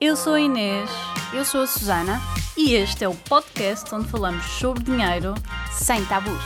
Eu sou a Inês Eu sou a Susana, e este é o podcast onde falamos sobre dinheiro. sem tabus.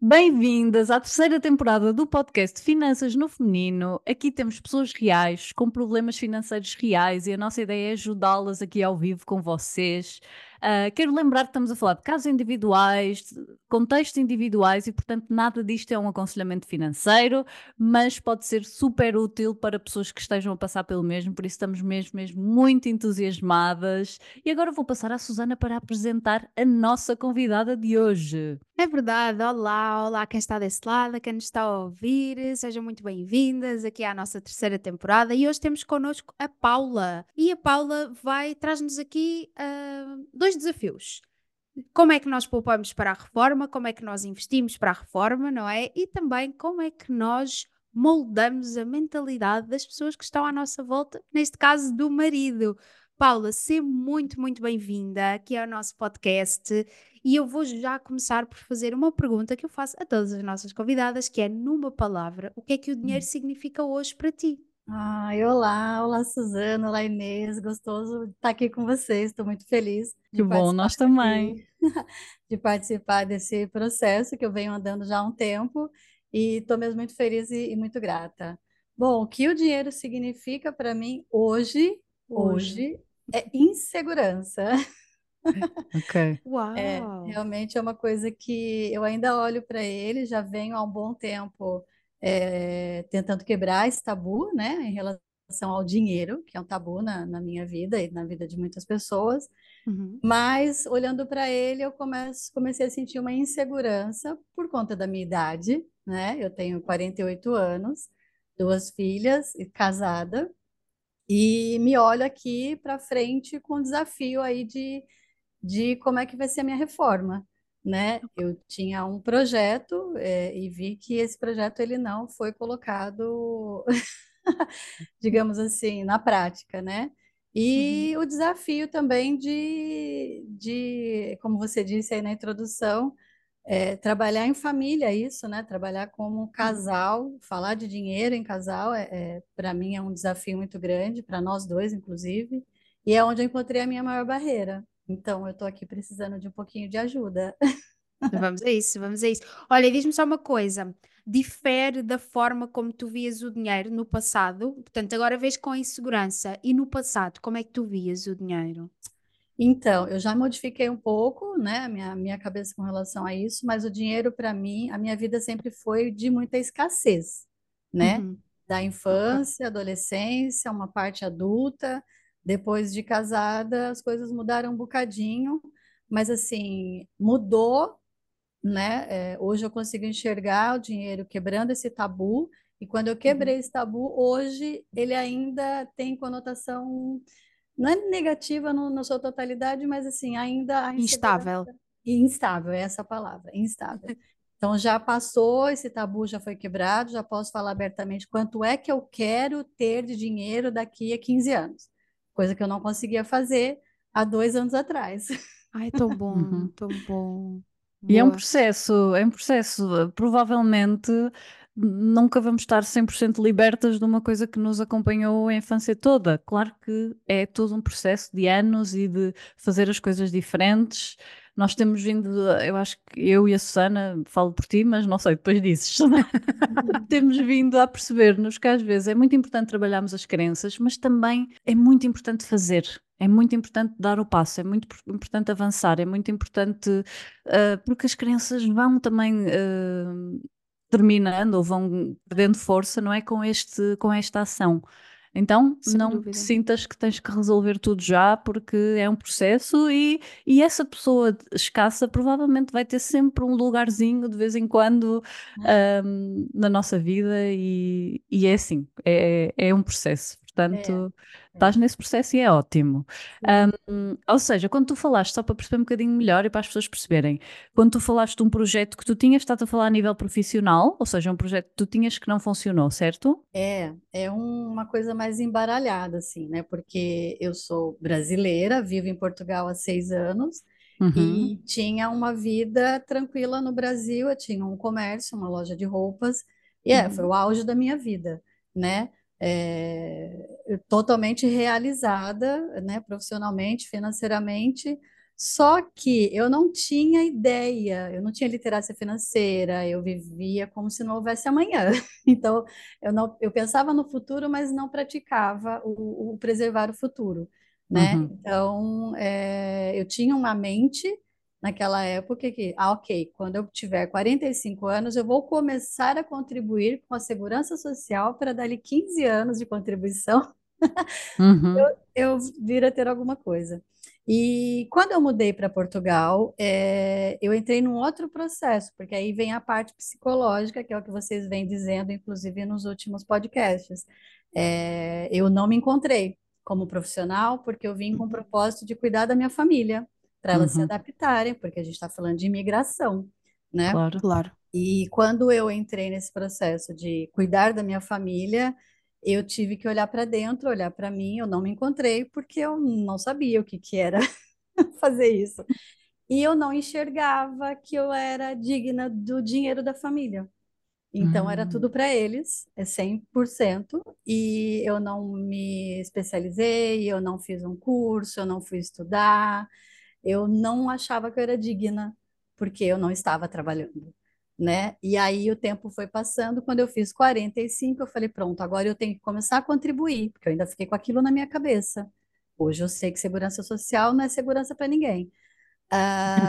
Bem-vindas à terceira temporada do podcast Finanças no Feminino. Aqui temos pessoas reais, com problemas financeiros reais e a nossa ideia é ajudá-las aqui ao vivo com vocês. Ah, quero lembrar que estamos a falar de casos individuais, de contextos individuais e, portanto, nada disto é um aconselhamento financeiro, mas pode ser super útil para pessoas que estejam a passar pelo mesmo, por isso estamos mesmo, mesmo muito entusiasmadas. E agora vou passar à Susana para apresentar a nossa convidada de hoje. É verdade, olá, olá quem está desse lado, quem nos está a ouvir, sejam muito bem-vindas aqui à nossa terceira temporada e hoje temos connosco a Paula. E a Paula vai, traz-nos aqui ah, dois desafios. Como é que nós poupamos para a reforma, como é que nós investimos para a reforma, não é? E também como é que nós moldamos a mentalidade das pessoas que estão à nossa volta, neste caso do marido. Paula, seja muito, muito bem-vinda aqui ao nosso podcast e eu vou já começar por fazer uma pergunta que eu faço a todas as nossas convidadas, que é numa palavra, o que é que o dinheiro significa hoje para ti? Ai, olá, olá Suzana, olá Inês, gostoso estar aqui com vocês, estou muito feliz Que de bom, nós participar também. aqui, de participar desse processo que eu venho andando já há um tempo e estou mesmo muito feliz e, e muito grata. Bom, o que o dinheiro significa para mim hoje, Hoje. hoje, é insegurança. Ok. É, Uau! realmente é uma coisa que eu ainda olho para ele, já venho há um bom tempo é, tentando quebrar esse tabu, né, em relação ao dinheiro, que é um tabu na, na minha vida e na vida de muitas pessoas. Uhum. Mas olhando para ele, eu começo, comecei a sentir uma insegurança por conta da minha idade, né? Eu tenho 48 anos, duas filhas e casada, e me olho aqui para frente com o desafio aí de, de como é que vai ser a minha reforma, né? Eu tinha um projeto, eh, e vi que esse projeto ele não foi colocado, digamos assim, na prática, né? Uhum. E o desafio também de, de, como você disse aí na introdução, é, trabalhar em família, isso, né? Trabalhar como casal, falar de dinheiro em casal, é, é, para mim é um desafio muito grande, para nós dois, inclusive, e é onde eu encontrei a minha maior barreira. Então, eu estou aqui precisando de um pouquinho de ajuda. Vamos a isso, vamos a isso. Olha, diz-me só uma coisa: difere da forma como tu vias o dinheiro no passado? Portanto, agora vês com insegurança, e no passado, como é que tu vias o dinheiro? Então, eu já modifiquei um pouco, né, a minha, minha cabeça com relação a isso, mas o dinheiro, para mim, a minha vida sempre foi de muita escassez, né? Uhum. Da infância, adolescência, uma parte adulta, depois de casada, as coisas mudaram um bocadinho, mas assim, mudou, né? É, hoje eu consigo enxergar o dinheiro quebrando esse tabu, e quando eu Uhum. quebrei esse tabu, hoje ele ainda tem conotação não é negativa no, na sua totalidade, mas assim, ainda Instável. instável, é essa palavra, instável. Então já passou, esse tabu já foi quebrado, já posso falar abertamente quanto é que eu quero ter de dinheiro daqui a 15 anos, coisa que eu não conseguia fazer há dois anos atrás. Ai, tão bom, Uhum. tão bom. E é um Boa. processo, é um processo. Provavelmente nunca vamos estar 100% libertas de uma coisa que nos acompanhou a infância toda. Claro que é todo um processo de anos e de fazer as coisas diferentes. Nós temos vindo, eu acho que eu e a Susana, falo por ti, mas não sei, depois dizes. temos vindo a perceber-nos que às vezes é muito importante trabalharmos as crenças, mas também é muito importante fazer. É muito importante dar o passo, é muito por- importante avançar, é muito importante, uh, porque as crenças vão também uh, terminando ou vão perdendo força, não é? Com, este, com esta ação. Então, Sem não te dúvida. sintas que tens que resolver tudo já, porque é um processo e, e essa pessoa escassa provavelmente vai ter sempre um lugarzinho de vez em quando um, na nossa vida e, e é assim, é, é um processo. É, Portanto, é, estás nesse processo e é ótimo. Um, ou seja, quando tu falaste, só para perceber um bocadinho melhor e para as pessoas perceberem, quando tu falaste de um projeto que tu tinhas, estás a falar a nível profissional, ou seja, um projeto que tu tinhas que não funcionou, certo? É, é um- uma coisa mais embaralhada, assim, né? Porque eu sou brasileira, vivo em Portugal há seis anos Uhum, e tinha uma vida tranquila no Brasil. Eu tinha um comércio, uma loja de roupas, e é, foi Uhum. o auge da minha vida, né? É, totalmente realizada, né, profissionalmente, financeiramente, só que eu não tinha ideia, eu não tinha literacia financeira, eu vivia como se não houvesse amanhã. Então, eu, não, eu pensava no futuro, mas não praticava o, o preservar o futuro, né? Uhum. Então, é, eu tinha uma mente naquela época que, ah, ok, quando eu tiver 45 anos, eu vou começar a contribuir com a segurança social para dali 15 anos de contribuição, Uhum. eu, eu vir a ter alguma coisa. E quando eu mudei para Portugal, é, eu entrei num outro processo, porque aí vem a parte psicológica, que é o que vocês vêm dizendo, inclusive nos últimos podcasts. É, eu não me encontrei como profissional, porque eu vim com o propósito de cuidar da minha família, para elas se Uhum. adaptarem, porque a gente está falando de imigração, né? Claro. Claro. E quando eu entrei nesse processo de cuidar da minha família, eu tive que olhar para dentro, olhar para mim, eu não me encontrei porque eu não sabia o que, que era fazer isso. E eu não enxergava que eu era digna do dinheiro da família. Então era Hum. tudo para eles, é 100%, e eu não me especializei, eu não fiz um curso, eu não fui estudar, eu não achava que eu era digna, porque eu não estava trabalhando, né? E aí o tempo foi passando, quando eu fiz 45, eu falei, pronto, agora eu tenho que começar a contribuir, porque eu ainda fiquei com aquilo na minha cabeça. Hoje eu sei que segurança social não é segurança para ninguém.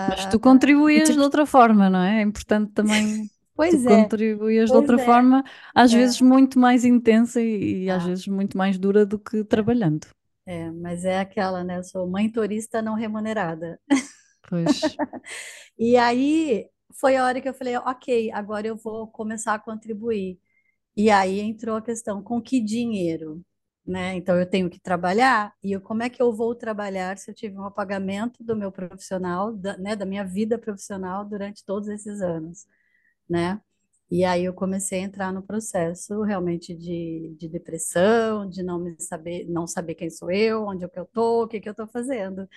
Mas Ah, tu contribuías de outra forma, não é? É importante também tu pois é, contribuías de pois outra é, forma, às é. vezes muito mais intensa e, e às Ah, vezes muito mais dura do que trabalhando. É, mas é aquela, né? Eu sou mãe turista não remunerada. Pois. E aí foi a hora que eu falei, ok, agora eu vou começar a contribuir. E aí entrou a questão, com que dinheiro? Né? Então eu tenho que trabalhar, e eu, como é que eu vou trabalhar se eu tive um apagamento do meu profissional, da, né, da minha vida profissional durante todos esses anos, né? E aí eu comecei a entrar no processo realmente de, de depressão, de não me saber, não saber quem sou eu, onde é que eu tô, o que que eu tô fazendo,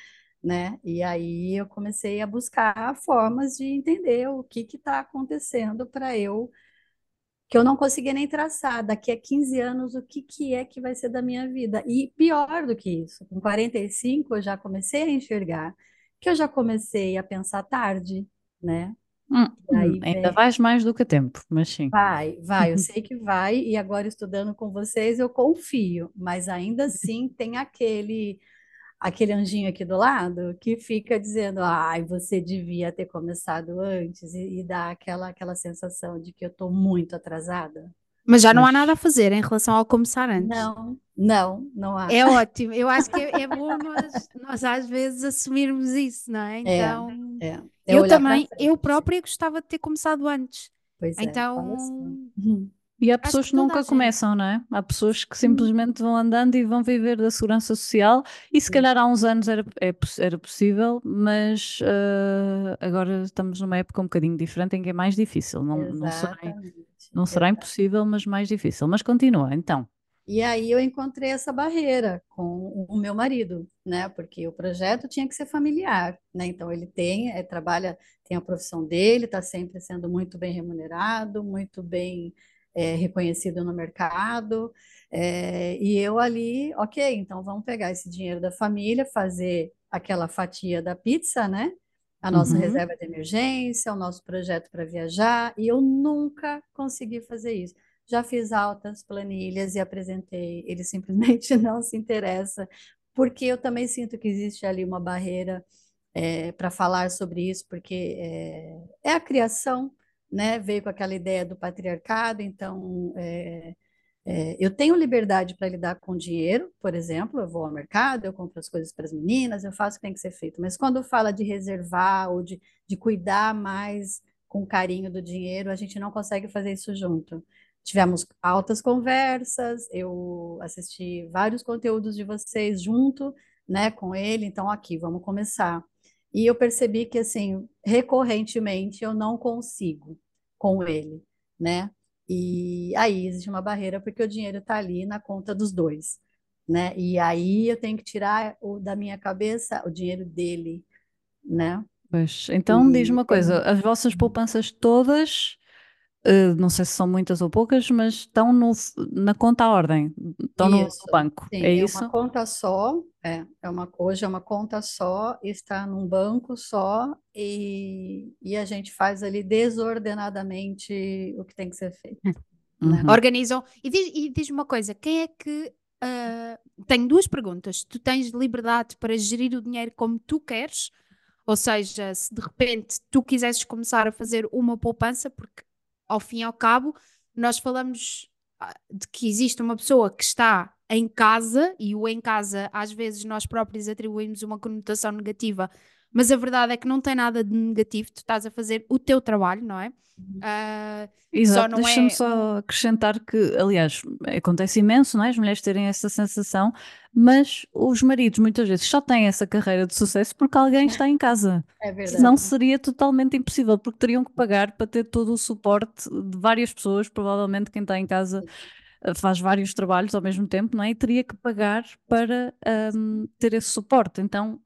né? E aí eu comecei a buscar formas de entender o que que está acontecendo para eu que eu não conseguia nem traçar daqui a 15 anos o que que é que vai ser da minha vida. E pior do que isso, com 45 eu já comecei a enxergar que eu já comecei a pensar tarde, né? Hum, hum, ainda vem vais mais do que tempo, mas sim. Vai, vai, eu sei que vai, e agora estudando com vocês eu confio, mas ainda assim tem aquele aquele anjinho aqui do lado que fica dizendo, ai, você devia ter começado antes, e, e dá aquela, aquela sensação de que eu estou muito atrasada. Mas já não há nada a fazer em relação ao começar antes. Não, não, não há. É ótimo. Eu acho que é, é bom nós, nós às vezes assumirmos isso, não é? É, Então, é, é eu também, eu própria gostava de ter começado antes. Pois é. Então, Uhum. E há pessoas que que nunca começam, não é? Há pessoas que Uhum. simplesmente vão andando e vão viver da segurança social, e se Sim, calhar há uns anos era, é era possível, mas ah, agora estamos numa época um bocadinho diferente em que é mais difícil. Não, não será, não será impossível, mas mais difícil. Mas continua, então. E aí eu encontrei essa barreira com o meu marido, né? Porque o projeto tinha que ser familiar, né? Então ele tem, é, trabalha, tem a profissão dele, está sempre sendo muito bem remunerado, muito bem é, reconhecido no mercado. é, e eu ali, ok, então vamos pegar esse dinheiro da família, fazer aquela fatia da pizza, né? A nossa Uhum. reserva de emergência, o nosso projeto para viajar, e eu nunca consegui fazer isso. Já fiz altas planilhas e apresentei, ele simplesmente não se interessa, porque eu também sinto que existe ali uma barreira para falar sobre isso, porque é, é a criação, né? Veio com aquela ideia do patriarcado, então é, é, eu tenho liberdade para lidar com dinheiro, por exemplo, eu vou ao mercado, eu compro as coisas para as meninas, eu faço o que tem que ser feito, mas quando fala de reservar ou de, de cuidar mais com carinho do dinheiro, a gente não consegue fazer isso junto. Tivemos altas conversas, eu assisti vários conteúdos de vocês junto, né, com ele, então aqui, vamos começar. E eu percebi que, assim, recorrentemente eu não consigo com ele, né? E aí existe uma barreira porque o dinheiro está ali na conta dos dois, né? E aí eu tenho que tirar o, da minha cabeça o dinheiro dele, né? Pois, então diz E uma coisa, as vossas poupanças todas Uh, não sei se são muitas ou poucas, mas estão no, na conta à ordem, estão no, Isso, no banco. sim, É é isso? uma conta só, é, é uma, hoje é uma conta só, está num banco só e, e a gente faz ali desordenadamente o que tem que ser feito, né? Uhum. Organizam. E diz- e diz-me uma coisa: quem é que. ah, tenho duas perguntas. Tu tens liberdade para gerir o dinheiro como tu queres? Ou seja, se de repente tu quisesses começar a fazer uma poupança, porque ao fim e ao cabo nós falamos ah, de que existe uma pessoa que está em casa e o em casa às vezes nós próprios atribuímos uma conotação negativa, mas a verdade é que não tem nada de negativo, tu estás a fazer o teu trabalho, não é? Ah, Exato, não deixa-me é só acrescentar que, aliás, acontece imenso, não é? As mulheres terem essa sensação, mas os maridos muitas vezes só têm essa carreira de sucesso porque alguém está em casa. É verdade. Senão seria totalmente impossível, porque teriam que pagar para ter todo o suporte de várias pessoas. Provavelmente quem está em casa eh, faz vários trabalhos ao mesmo tempo, não é? E teria que pagar para hum, ter esse suporte. Então,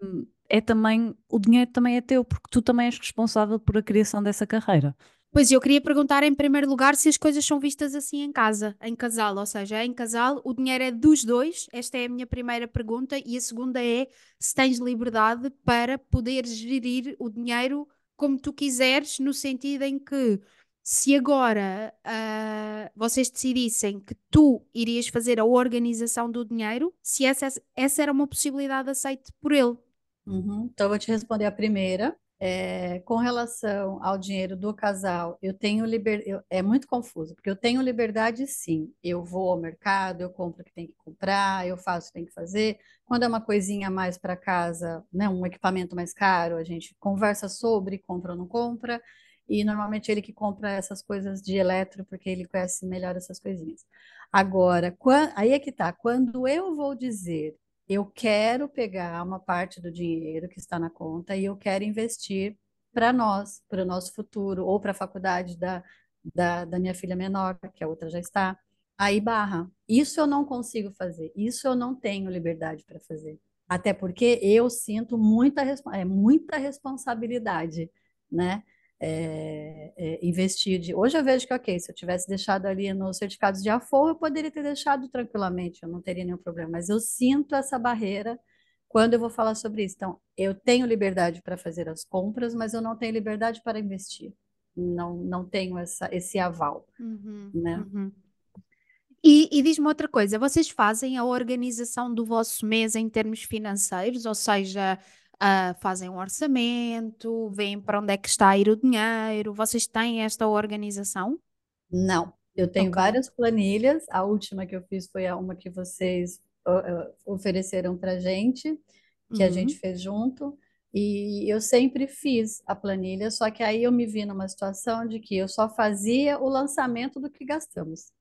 hum, é também, o dinheiro também é teu, porque tu também és responsável por a criação dessa carreira. Pois eu queria perguntar em primeiro lugar se as coisas são vistas assim em casa, em casal, ou seja, em casal o dinheiro é dos dois. Esta é a minha primeira pergunta e a segunda é se tens liberdade para poder gerir o dinheiro como tu quiseres, no sentido em que se agora ah, vocês decidissem que tu irias fazer a organização do dinheiro, se essa, essa era uma possibilidade aceite por ele. Uhum. Então, eu vou te responder a primeira. É, com relação ao dinheiro do casal, eu tenho liberdade. É muito confuso, porque eu tenho liberdade, sim. Eu vou ao mercado, eu compro o que tem que comprar, eu faço o que tem que fazer. Quando é uma coisinha mais para casa, né, um equipamento mais caro, a gente conversa sobre, compra ou não compra. E normalmente ele que compra essas coisas de eletro, porque ele conhece melhor essas coisinhas. Agora, aí é que tá. Quando eu vou dizer eu quero pegar uma parte do dinheiro que está na conta e eu quero investir para nós, para o nosso futuro, ou para a faculdade da, da, da minha filha menor, que a outra já está. Aí barra. Isso eu não consigo fazer. Isso eu não tenho liberdade para fazer. Até porque eu sinto muita, é, muita responsabilidade, né? É, é, investir de... Hoje eu vejo que, ok, se eu tivesse deixado ali nos certificados de aforro, eu poderia ter deixado tranquilamente, eu não teria nenhum problema, mas eu sinto essa barreira quando eu vou falar sobre isso. Então, eu tenho liberdade para fazer as compras, mas eu não tenho liberdade para investir. Não, não tenho essa, esse aval, né? Uhum. E, e diz-me outra coisa, vocês fazem a organização do vosso mês em termos financeiros, ou seja, ah, fazem um orçamento, veem para onde é que está a ir o dinheiro, vocês têm esta organização? Não, eu tenho Ok. várias planilhas. A última que eu fiz foi a uma que vocês ó, ofereceram para gente, que a Uhum. gente fez junto. E eu sempre fiz a planilha, só que aí eu me vi numa situação de que eu só fazia o lançamento do que gastamos.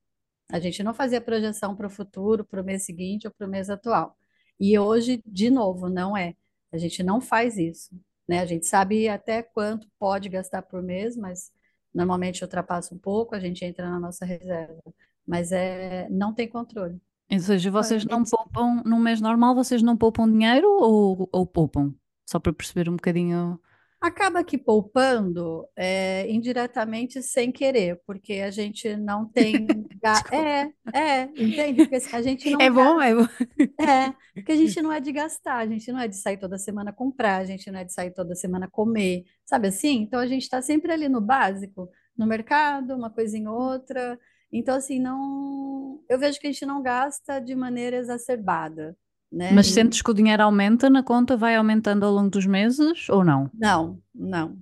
A gente não fazia projeção para o futuro, para o mês seguinte ou para o mês atual. E hoje, de novo, não é. A gente não faz isso, né? A gente sabe até quanto pode gastar por mês, mas normalmente ultrapassa um pouco, a gente entra na nossa reserva. Mas é, não tem controle. Ou seja, vocês não poupam, num mês normal, vocês não poupam dinheiro ou, ou poupam? Só para perceber um bocadinho. Acaba que poupando é, indiretamente sem querer, porque a gente não tem. É, é, entende? Porque a gente não É bom, é bom. É, porque a gente não é de gastar, a gente não é de sair toda semana comprar, a gente não é de sair toda semana comer, sabe assim? Então a gente está sempre ali no básico, no mercado, uma coisinha ou outra. Então, assim, não. Eu vejo que a gente não gasta de maneira exacerbada, né? Mas E- sentes que o dinheiro aumenta na conta, vai aumentando ao longo dos meses ou não? Não, não.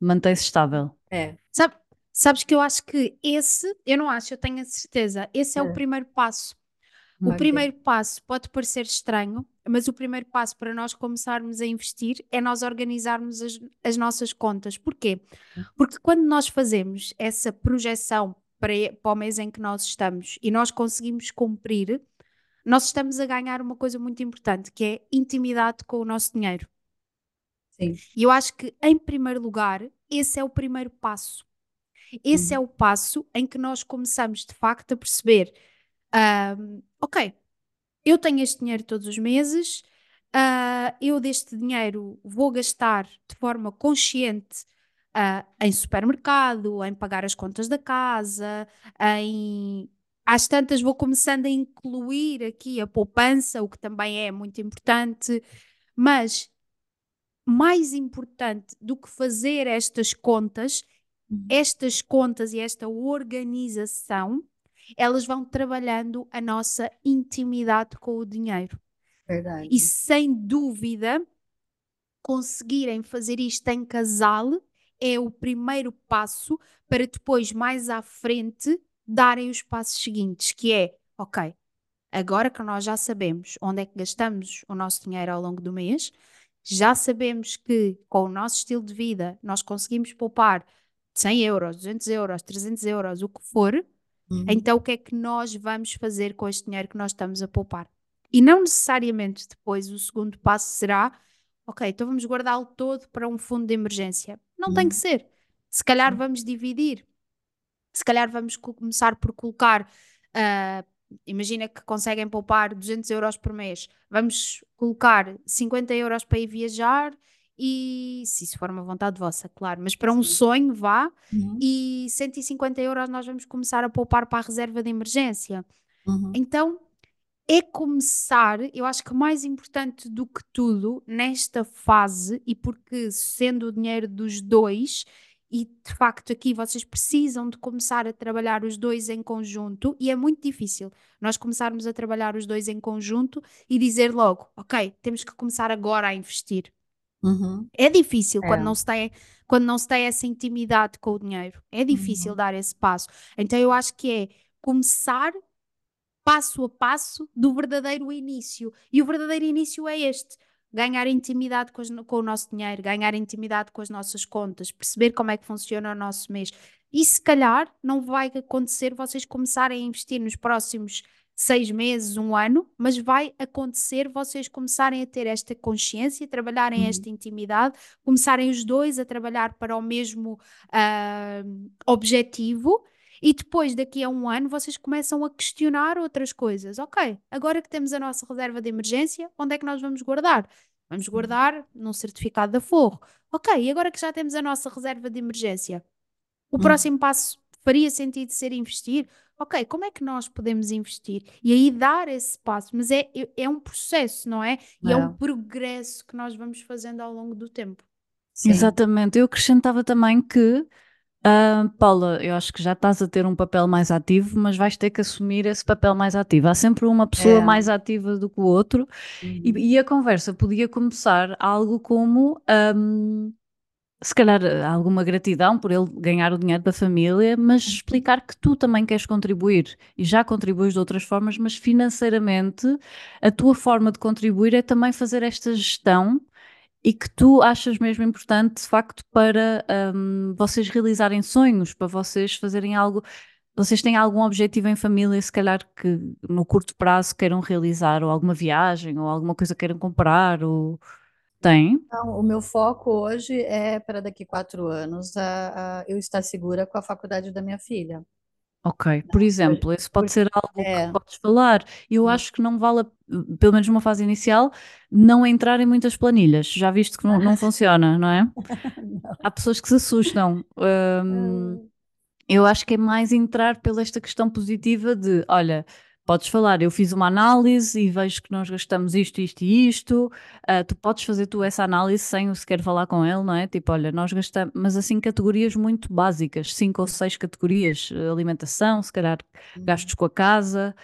Mantém-se estável. É, Sabe, sabes que eu acho que esse, eu não acho, eu tenho a certeza, esse é, o É. primeiro passo. O primeiro passo pode parecer estranho, mas o primeiro passo para nós começarmos a investir é nós organizarmos as, as nossas contas. Porquê? Porque quando nós fazemos essa projeção para, para o mês em que nós estamos e nós conseguimos cumprir, nós estamos a ganhar uma coisa muito importante, que é intimidade com o nosso dinheiro. sim. E eu acho que, em primeiro lugar, esse é o primeiro passo. Esse é o passo em que nós começamos, de facto, a perceber: ahm, ok, eu tenho este dinheiro todos os meses, ah, eu deste dinheiro vou gastar de forma consciente uh, em supermercado, em pagar as contas da casa, em. Às tantas vou começando a incluir aqui a poupança, o que também é muito importante, mas mais importante do que fazer estas contas, uhum. estas contas e esta organização, elas vão trabalhando a nossa intimidade com o dinheiro. Verdade. E sem dúvida, conseguirem fazer isto em casal é o primeiro passo para depois, mais à frente, darem os passos seguintes, que é, ok, agora que nós já sabemos onde é que gastamos o nosso dinheiro ao longo do mês, já sabemos que com o nosso estilo de vida nós conseguimos poupar 100 euros, 200 euros, 300 euros, o que for, uhum. então o que é que nós vamos fazer com este dinheiro que nós estamos a poupar? E não necessariamente depois o segundo passo será, ok, então vamos guardá-lo todo para um fundo de emergência. Não uhum. tem que ser. Se calhar vamos dividir. Se calhar vamos começar por colocar uh, imagina que conseguem poupar 200 euros por mês, vamos colocar 50 euros para ir viajar e se isso for uma vontade vossa, claro, mas para um Sim. sonho vá uhum. e 150 euros nós vamos começar a poupar para a reserva de emergência. Uhum. Então é começar, eu acho que mais importante do que tudo nesta fase, e porque sendo o dinheiro dos dois, e de facto aqui vocês precisam de começar a trabalhar os dois em conjunto e é muito difícil nós começarmos a trabalhar os dois em conjunto e dizer logo, ok, temos que começar agora a investir. Uhum. É difícil é. quando não se tem quando não se tem essa intimidade com o dinheiro. É difícil uhum. dar esse passo. Então eu acho que é começar passo a passo do verdadeiro início. E o verdadeiro início é este: ganhar intimidade com, as, com, o nosso dinheiro, ganhar intimidade com as nossas contas, perceber como é que funciona o nosso mês. E se calhar não vai acontecer vocês começarem a investir nos próximos seis meses, um ano, mas vai acontecer vocês começarem a ter esta consciência, trabalharem uhum. esta intimidade, começarem os dois a trabalhar para o mesmo uh, objetivo e depois, daqui a um ano, vocês começam a questionar outras coisas. Ok, agora que temos a nossa reserva de emergência, onde é que nós vamos guardar? Vamos guardar num certificado da Forro. Ok, e agora que já temos a nossa reserva de emergência, o hum. próximo passo faria sentido ser investir? Ok, como é que nós podemos investir? E aí dar esse passo. Mas é, é um processo, não é? E é, é um progresso que nós vamos fazendo ao longo do tempo. Sim. Exatamente. Eu acrescentava também que Uh, Paula, eu acho que já estás a ter um papel mais ativo, mas vais ter que assumir esse papel mais ativo. Há sempre uma pessoa é. mais ativa do que o outro, uhum. e, e, a conversa podia começar algo como. Um, se calhar alguma gratidão por ele ganhar o dinheiro da família, mas uhum. explicar que tu também queres contribuir e já contribuis de outras formas, mas financeiramente a tua forma de contribuir é também fazer esta gestão e que tu achas mesmo importante, de facto, para um, vocês realizarem sonhos, para vocês fazerem algo. Vocês têm algum objetivo em família, se calhar que no curto prazo queiram realizar, ou alguma viagem, ou alguma coisa queiram comprar, ou tem? Então, o meu foco hoje é para daqui quatro anos eu estar segura com a faculdade da minha filha. Ok, por exemplo, esse pode ser algo é. que podes falar. Eu hum. acho que não vale, pelo menos numa fase inicial, não entrar em muitas planilhas. Já viste que não, não funciona, não é? Há pessoas que se assustam. Hum, eu acho que é mais entrar pela esta questão positiva de, olha, podes falar, eu fiz uma análise e vejo que nós gastamos isto, isto e isto, uh, tu podes fazer tu essa análise sem sequer falar com ele, não é? Tipo, olha, nós gastamos, mas assim categorias muito básicas, cinco ou seis categorias, alimentação, se calhar uhum. gastos com a casa,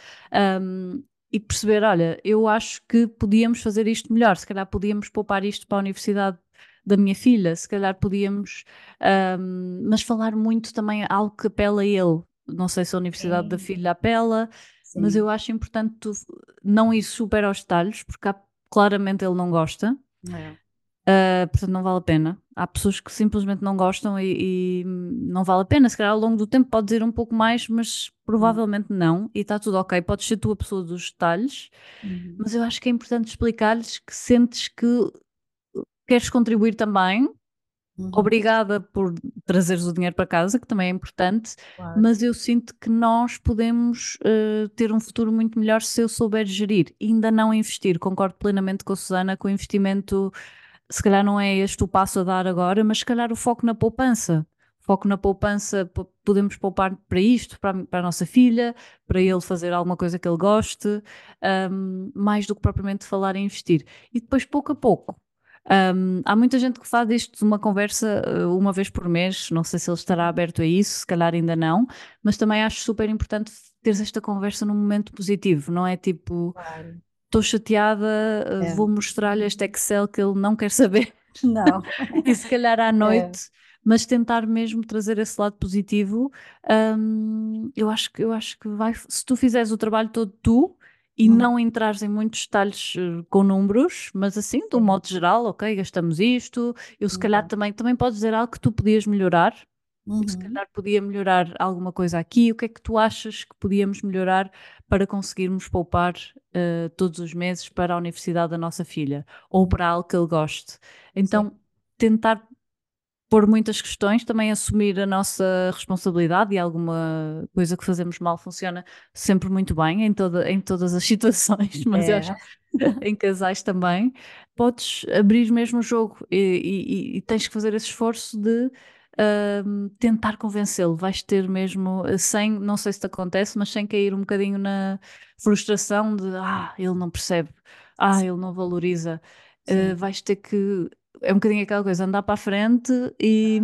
um, e perceber, olha, eu acho que podíamos fazer isto melhor, se calhar podíamos poupar isto para a universidade da minha filha, se calhar podíamos, um, mas falar muito também algo que apela a ele. Não sei se a universidade da filha apela, Sim. mas eu acho importante tu não ir super aos detalhes, porque há, claramente ele não gosta. É. Uh, portanto, não vale a pena. Há pessoas que simplesmente não gostam e, e, não vale a pena. Se calhar ao longo do tempo pode ir um pouco mais, mas provavelmente uhum. não. E está tudo ok. Podes ser tu a pessoa dos detalhes, uhum. mas eu acho que é importante explicar-lhes que sentes que queres contribuir também Uhum. Obrigada por trazeres o dinheiro para casa, que também é importante, claro. mas eu sinto que nós podemos uh, ter um futuro muito melhor se eu souber gerir. Ainda não investir, concordo plenamente com a Susana, que o investimento se calhar não é este o passo a dar agora, mas se calhar o foco na poupança. Foco na poupança, podemos poupar para isto, para, para a nossa filha, para ele fazer alguma coisa que ele goste, um, mais do que propriamente falar em investir. E depois, pouco a pouco, um, há muita gente que faz isto uma conversa uh, uma vez por mês, não sei se ele estará aberto a isso, se calhar ainda não, mas também acho super importante teres esta conversa num momento positivo, não é tipo, estou chateada, uh, é. vou mostrar-lhe este Excel que ele não quer saber. Não. e se calhar à é. noite. É. Mas tentar mesmo trazer esse lado positivo, um, eu acho que eu acho que vai. Se tu fizeres o trabalho todo tu, e hum. não entrares em muitos detalhes uh, com números, mas assim, de um modo geral, ok, gastamos isto, eu se calhar uhum. também, também podes dizer algo que tu podias melhorar, uhum. se calhar podia melhorar alguma coisa aqui, o que é que tu achas que podíamos melhorar para conseguirmos poupar uh, todos os meses para a universidade da nossa filha, ou uhum. para algo que ele goste. Então, Sim. tentar pôr muitas questões, também assumir a nossa responsabilidade e alguma coisa que fazemos mal funciona sempre muito bem em, toda, em todas as situações, mas é. eu acho em casais também. Podes abrir mesmo o jogo e, e, e tens que fazer esse esforço de uh, tentar convencê-lo. Vais ter mesmo, sem, não sei se te acontece, mas sem cair um bocadinho na frustração de ah, ele não percebe, ah, ele não valoriza. Uh, vais ter que é um bocadinho aquela coisa, andar para a frente e,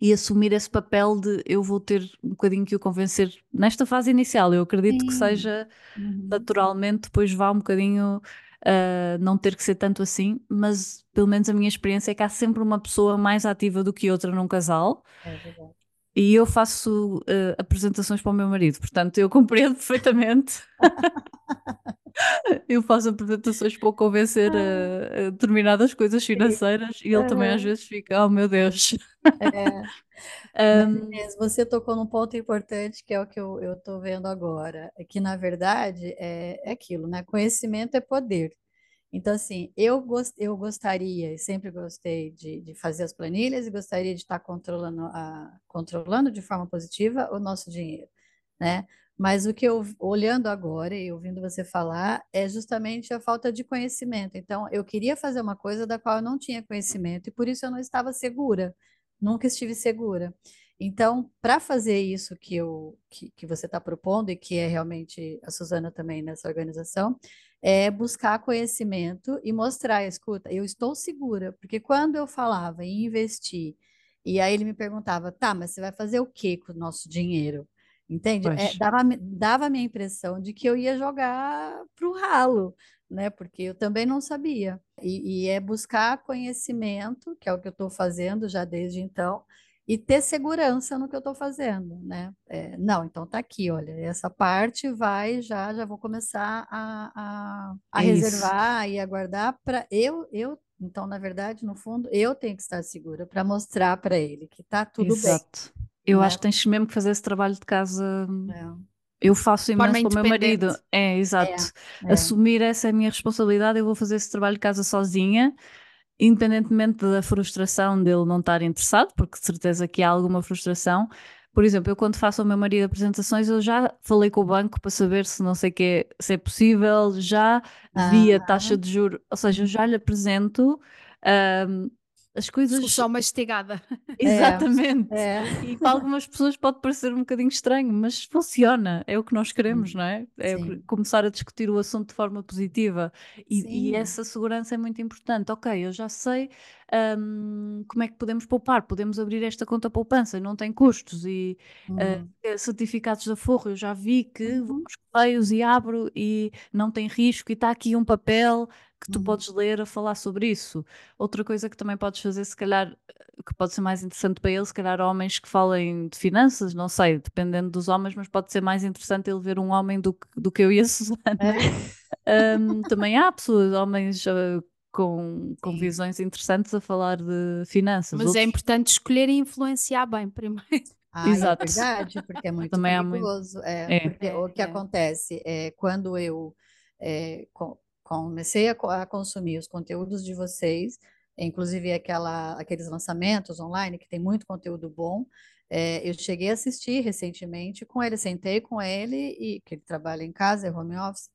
e assumir esse papel de eu vou ter um bocadinho que o convencer nesta fase inicial. Eu acredito Sim. que seja uhum. naturalmente, depois vá um bocadinho uh, não ter que ser tanto assim, mas pelo menos a minha experiência é que há sempre uma pessoa mais ativa do que outra num casal. É verdade. E eu faço uh, apresentações para o meu marido, portanto eu compreendo perfeitamente Eu faço apresentações para convencer a, a determinadas coisas financeiras e ele também às vezes fica, oh meu Deus. É. Um, você tocou num ponto importante que é o que eu estou vendo agora, é que na verdade é, é aquilo, né? Conhecimento é poder. Então, assim, eu, gost, eu gostaria, e sempre gostei de, de fazer as planilhas e gostaria de estar controlando, a, controlando de forma positiva o nosso dinheiro, né? Mas o que eu, olhando agora e ouvindo você falar, é justamente a falta de conhecimento. Então, eu queria fazer uma coisa da qual eu não tinha conhecimento e por isso eu não estava segura, nunca estive segura. Então, para fazer isso que, eu, que, que você está propondo e que é realmente a Suzana também nessa organização, é buscar conhecimento e mostrar, escuta, eu estou segura, porque quando eu falava em investir, e aí ele me perguntava, tá, mas você vai fazer o que com o nosso dinheiro? Entende? É, dava, dava a minha impressão de que eu ia jogar para o ralo, né? Porque eu também não sabia. E, e é buscar conhecimento, que é o que eu estou fazendo já desde então, e ter segurança no que eu estou fazendo, né? É, não, então tá aqui, olha, essa parte vai já, já vou começar a, a, a é reservar isso. e aguardar para eu, eu, então na verdade, no fundo, eu tenho que estar segura para mostrar para ele que tá tudo Exato. bem. Eu acho que tens mesmo que fazer esse trabalho de casa. É. Eu faço imenso para o meu marido. É, exato. É, é. Assumir essa é a minha responsabilidade, eu vou fazer esse trabalho de casa sozinha, independentemente da frustração dele não estar interessado, porque de certeza que há alguma frustração. Por exemplo, eu quando faço ao meu marido apresentações, eu já falei com o banco para saber se não sei que se é possível, já vi a taxa de juro, ou seja, eu já lhe apresento um, as coisas. Solução mastigada. Exatamente. É, é. E para algumas pessoas pode parecer um bocadinho estranho, mas funciona, é o que nós queremos, não é? É Sim. começar a discutir o assunto de forma positiva. E, e, essa segurança é muito importante. Ok, eu já sei um, como é que podemos poupar, podemos abrir esta conta poupança, não tem custos. E uh, certificados de aforro, eu já vi que uhum. vou aos correios e abro e não tem risco, e está aqui um papel que tu uhum. podes ler a falar sobre isso. Outra coisa que também podes fazer, se calhar, que pode ser mais interessante para ele, se calhar homens que falem de finanças, não sei, dependendo dos homens, mas pode ser mais interessante ele ver um homem do que, do que eu e a Susana. É. Um, também há pessoas, homens uh, com, com visões interessantes a falar de finanças. Mas é Outros... é importante escolher e influenciar bem primeiro. Ah, é Exato. é verdade, porque é muito Também perigoso. Muito... É, é. Porque o que é. acontece é quando eu é, comecei a, a, consumir os conteúdos de vocês, inclusive aquela, aqueles lançamentos online, que tem muito conteúdo bom. É, eu cheguei a assistir recentemente com ele, sentei com ele, e que ele trabalha em casa, é home office,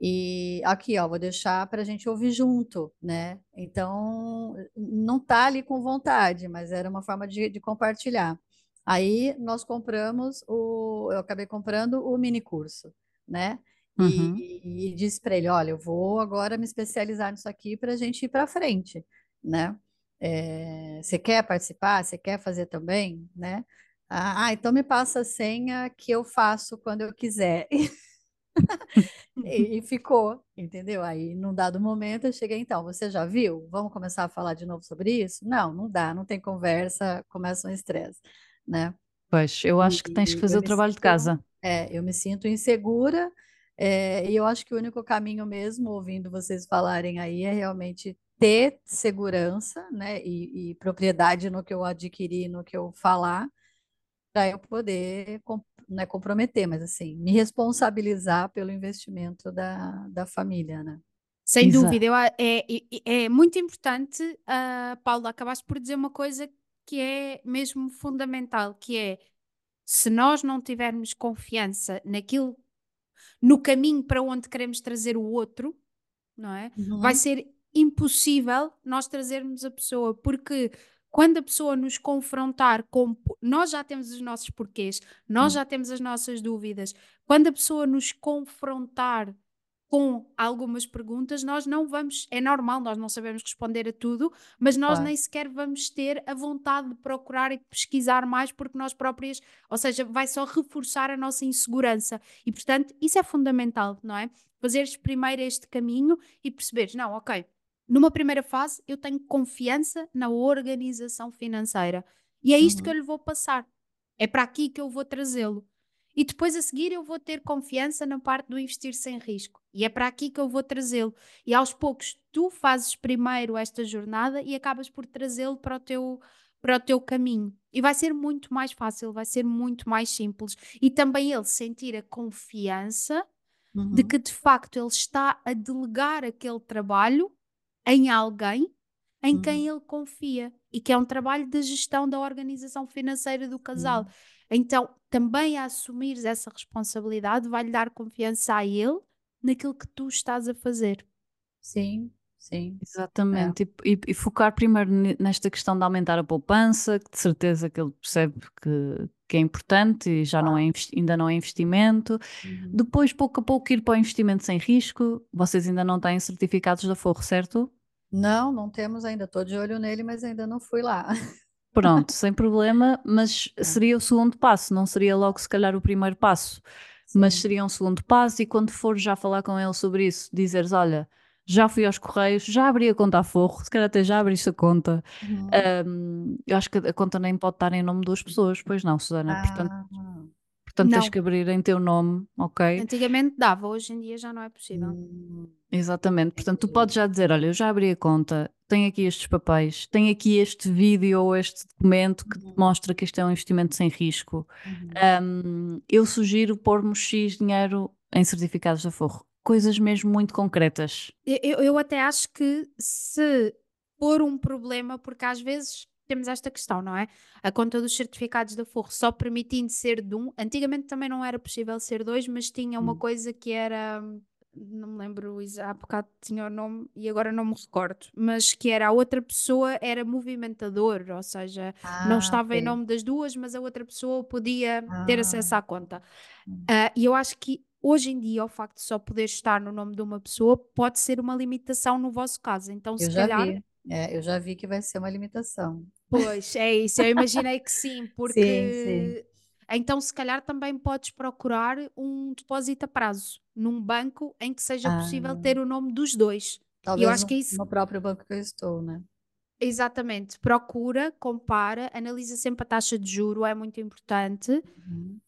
E aqui, ó, vou deixar para a gente ouvir junto, né? Então, não tá ali com vontade, mas era uma forma de, de compartilhar. Aí nós compramos o, eu acabei comprando o mini curso, né? Uhum. E, e disse para ele, olha, eu vou agora me especializar nisso aqui para a gente ir para frente, né? É, você quer participar? Você quer fazer também, né? Ah, ah, então me passa a senha que eu faço quando eu quiser. E, e ficou, entendeu? Aí, num dado momento, eu cheguei, então, você já viu? Vamos começar a falar de novo sobre isso? Não, não dá, não tem conversa, começa um estresse, né? Pois, eu acho que tens que E fazer o trabalho de sinto, casa. é, eu me sinto insegura, é, e eu acho que o único caminho mesmo, ouvindo vocês falarem aí, é realmente ter segurança, né, e, e propriedade no que eu adquirir, no que eu falar, para eu poder, não é comprometer, mas assim, me responsabilizar pelo investimento da, da família, né? Sem Exato. dúvida, eu é, é, é muito importante, ah, Paula, acabaste por dizer uma coisa que é mesmo fundamental, que é se nós não tivermos confiança naquilo, no caminho para onde queremos trazer o outro, não é? Vai Uhum, ser impossível nós trazermos a pessoa, porque quando a pessoa nos confrontar com. Nós já temos os nossos porquês, nós uhum, já temos as nossas dúvidas. Quando a pessoa nos confrontar com algumas perguntas, nós não vamos. É normal, nós não sabemos responder a tudo, mas nós claro. nem sequer vamos ter a vontade de procurar e de pesquisar mais, porque nós próprias. Ou seja, vai só reforçar a nossa insegurança. E, portanto, isso é fundamental, não é? Fazeres primeiro este caminho e perceberes, não, ok, numa primeira fase eu tenho confiança na organização financeira e é isto que eu Uhum, lhe vou passar. É para aqui que eu vou trazê-lo. E depois a seguir eu vou ter confiança na parte do investir sem risco. E é para aqui que eu vou trazê-lo. E aos poucos tu fazes primeiro esta jornada e acabas por trazê-lo para o teu para o teu caminho. E vai ser muito mais fácil, vai ser muito mais simples. E também ele sentir a confiança de uhum, que de facto ele está a delegar aquele trabalho em alguém em quem uhum, ele confia e que é um trabalho de gestão da organização financeira do casal. sim, Então, também a assumires essa responsabilidade vai-lhe dar confiança a ele naquilo que tu estás a fazer. sim, sim, é, Exatamente, e, e- e focar primeiro ne- nesta questão de aumentar a poupança, que de certeza que ele percebe que, que é importante e já não é, ainda não é investimento. Uhum. Depois, pouco a pouco, ir para o investimento sem risco. Vocês ainda não têm certificados da Forro, certo? Não, não temos ainda. Estou de olho nele, mas ainda não fui lá. Pronto, sem problema, mas É, seria o segundo passo, não seria logo se calhar o primeiro passo, mas sim. seria um segundo passo e quando for já falar com ele sobre isso, dizeres, olha, já fui aos Correios, já abri a conta a forro, se calhar até já abriste a conta. Uhum. Ahm, eu acho que a conta nem pode estar em nome de duas pessoas, pois não, Susana, portanto, Ah, portanto tens Não. que abrir em teu nome, ok? Antigamente dava, hoje em dia já não é possível. hum, Exatamente, portanto tu entendi. podes já dizer, olha, eu já abri a conta, tenho aqui estes papéis, tenho aqui este vídeo ou este documento que Uhum, mostra que isto é um investimento sem risco. uhum. Ahm, eu sugiro pormos X dinheiro em certificados de aforro. Coisas mesmo muito concretas. Eu, eu- até acho que se for um problema, porque às vezes temos esta questão, não é? A conta dos certificados da Forro só permitindo ser de um. Antigamente também não era possível ser dois, mas tinha uma Hum. coisa que era. Não me lembro, há bocado tinha o nome e agora não me recordo, mas que era a outra pessoa era movimentador, ou seja, não Ah, estava em ok. nome das duas, mas a outra pessoa podia ter acesso Ah, à conta. Ah, e eu acho que hoje em dia o facto de só poder estar no nome de uma pessoa pode ser uma limitação no vosso caso. Então, se eu já calhar, vi. É, eu já vi que vai ser uma limitação. pois é isso, eu imaginei que sim, Sim, sim. porque então se calhar também podes procurar um depósito a prazo num banco em que seja possível Ah, ter o nome dos dois. E eu talvez acho que no, é isso no próprio banco que eu estou, né? Exatamente, procura, compara, analisa sempre a taxa de juro, é muito importante. Uhum,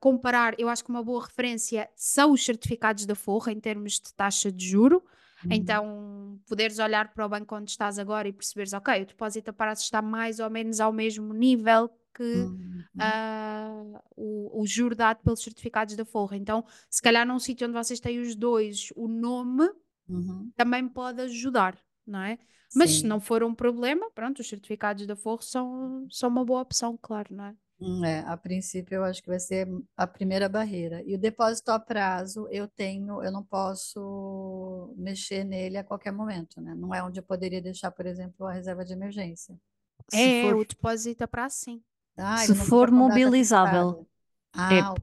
Comparar, eu acho que uma boa referência são os certificados da Forra em termos de taxa de juro. uhum, Então, poderes olhar para o banco onde estás agora e perceberes, ok, o depósito a prazo está mais ou menos ao mesmo nível que uhum, ah, o, o juro dado pelos certificados da Forra. Então, se calhar num sítio onde vocês têm os dois, o nome uhum. também pode ajudar, não é? Mas se não for um problema, pronto, os certificados da Forro são, são uma boa opção, claro, não é? É, a princípio eu acho que vai ser a primeira barreira. E o depósito a prazo, eu tenho, eu não posso mexer nele a qualquer momento, né? Não é onde eu poderia deixar, por exemplo, a reserva de emergência. Se É, for, o depósito a prazo, sim. Ah, se for mobilizável, fixada. é, Ah, o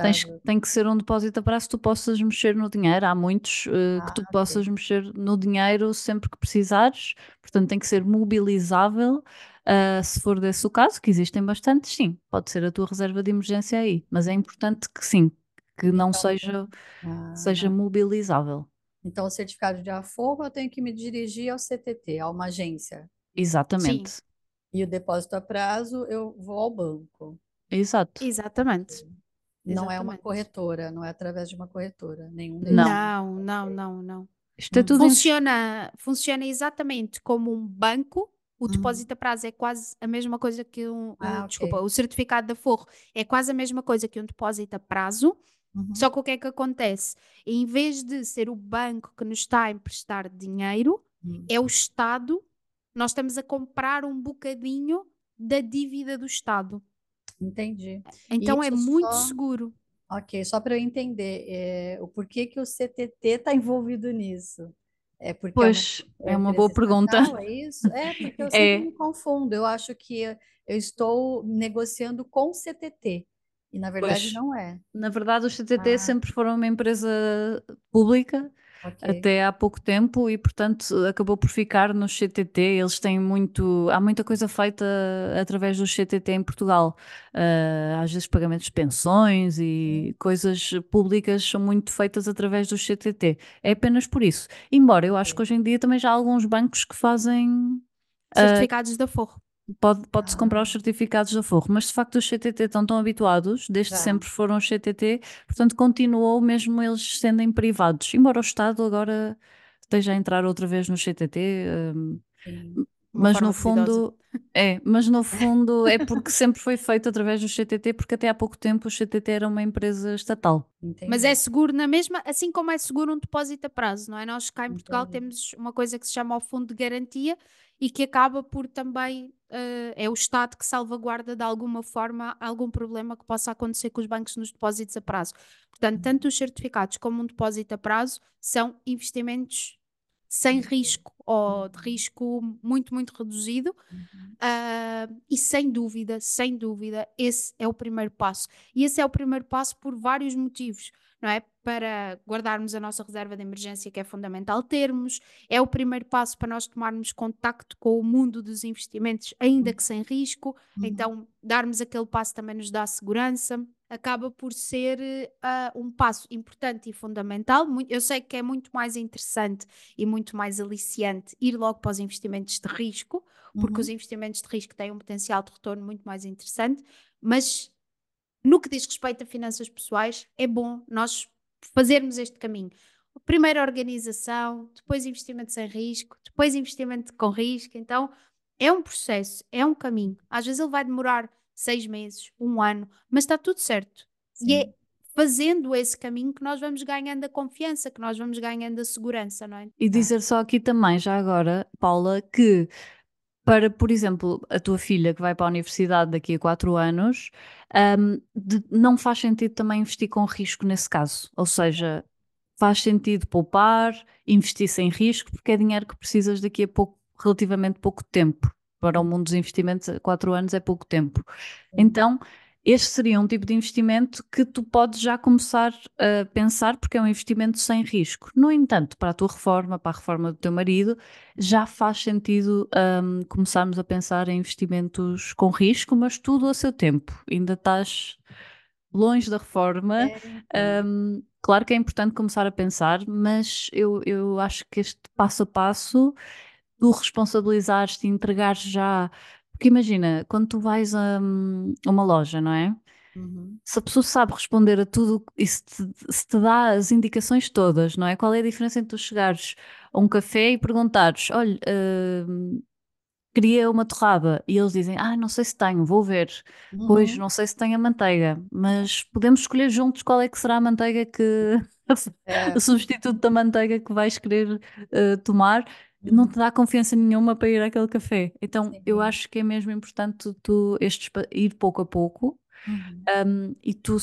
tens, mobilizável. tem que ser um depósito a prazo que tu possas mexer no dinheiro. Há muitos que Ah, tu ok. possas mexer no dinheiro sempre que precisares, portanto tem que ser mobilizável. Ah, se for desse o caso, que existem bastantes, sim, pode ser a tua reserva de emergência aí, mas é importante que sim, que não Então, seja, ah, seja mobilizável. então o certificado de aforro eu tenho que me dirigir ao CTT, a uma agência. Sim, Exatamente, E o depósito a prazo eu vou ao banco. exato. exatamente. Não é uma Exatamente. corretora, não é através de uma corretora, nenhum deles. Não, Não, não, não, não. isto é tudo Funciona, funciona exatamente como um banco. O Uhum. depósito a prazo é quase a mesma coisa que um, Ah, desculpa, ok. o certificado de aforro é quase a mesma coisa que um depósito a prazo. Uhum. Só que o que é que acontece? Em vez de ser o banco que nos está a emprestar dinheiro, Hum. é o Estado. Nós estamos a comprar um bocadinho da dívida do Estado. Entendi. Então é muito só- seguro. Ok, só para eu entender, é, o porquê que o CTT está envolvido nisso? É porque é uma, Pois, é é uma boa pergunta. é isso? É, porque eu sempre É, me confundo. Eu acho que eu estou negociando com o CTT e na verdade pois, não é. na verdade os CTT Ah, sempre foram uma empresa pública ok. até há pouco tempo e, portanto, acabou por ficar nos CTT. Eles têm muito, há muita coisa feita através dos CTT em Portugal. Ah, às vezes pagamentos de pensões e coisas públicas são muito feitas através dos CTT. É apenas por isso. Embora eu acho que hoje em dia também já há alguns bancos que fazem Certificados de aforro. Pode, pode-se comprar os Ah, certificados de aforro, mas de facto os CTT estão tão habituados, desde já. sempre foram os CTT, portanto continuou mesmo eles sendo em privados, embora o Estado agora esteja a entrar outra vez no CTT, hum. Uma mas no fundo é, mas no fundo é porque sempre foi feito através do CTT, porque até há pouco tempo o CTT era uma empresa estatal. Mas é Entendi. seguro na mesma, assim como é seguro um depósito a prazo, não é? Nós cá em Portugal Entendi. temos uma coisa que se chama o Fundo de Garantia e que acaba por também, eh, é o Estado que salvaguarda de alguma forma algum problema que possa acontecer com os bancos nos depósitos a prazo. Portanto, tanto os certificados como um depósito a prazo são investimentos sem risco ou de risco muito, muito reduzido. Uhum. Ah, e sem dúvida, sem dúvida, esse é o primeiro passo. E esse é o primeiro passo por vários motivos, não é? Para guardarmos a nossa reserva de emergência, que é fundamental termos, é o primeiro passo para nós tomarmos contacto com o mundo dos investimentos, ainda que sem risco, Uhum. então darmos aquele passo também nos dá segurança. Acaba por ser ah, um passo importante e fundamental. Eu sei que é muito mais interessante e muito mais aliciante ir logo para os investimentos de risco, porque os Uhum. investimentos de risco têm um potencial de retorno muito mais interessante, mas no que diz respeito a finanças pessoais, é bom nós fazermos este caminho. Primeiro organização, depois investimento sem risco, depois investimento com risco. Então, é um processo, é um caminho. Às vezes ele vai demorar seis meses, um ano, mas está tudo certo. E é Sim. fazendo esse caminho que nós vamos ganhando a confiança, que nós vamos ganhando a segurança, não é? E dizer só aqui também, já agora, Paula, que para, por exemplo, a tua filha que vai para a universidade daqui a quatro anos, hum, de- não faz sentido também investir com risco nesse caso. Ou seja, faz sentido poupar, investir sem risco, porque é dinheiro que precisas daqui a pouco, relativamente pouco tempo. Para o mundo dos investimentos, quatro anos é pouco tempo. Então, este seria um tipo de investimento que tu podes já começar a pensar, porque é um investimento sem risco. No entanto, para a tua reforma, para a reforma do teu marido, já faz sentido hum, começarmos a pensar em investimentos com risco, mas tudo a seu tempo. Ainda estás longe da reforma. É. Hum, claro que é importante começar a pensar, mas eu, eu acho que este passo a passo, tu responsabilizares-te entregares já. Porque imagina, quando tu vais a, a uma loja, não é? Uhum. Se a pessoa sabe responder a tudo e se te, se te dá as indicações todas, não é? Qual é a diferença entre tu chegares a um café e perguntares: olha, hum, queria uma torrada, e eles dizem: ah, não sei se tenho, vou ver. Pois, Uhum. não sei se tem a manteiga, mas podemos escolher juntos qual é que será a manteiga que. É. o substituto da manteiga que vais querer eh, tomar. Não te dá confiança nenhuma para ir àquele café. Então, eu Sim. acho que é mesmo importante tu estes, pa- ir pouco a pouco Uhum. um, e tu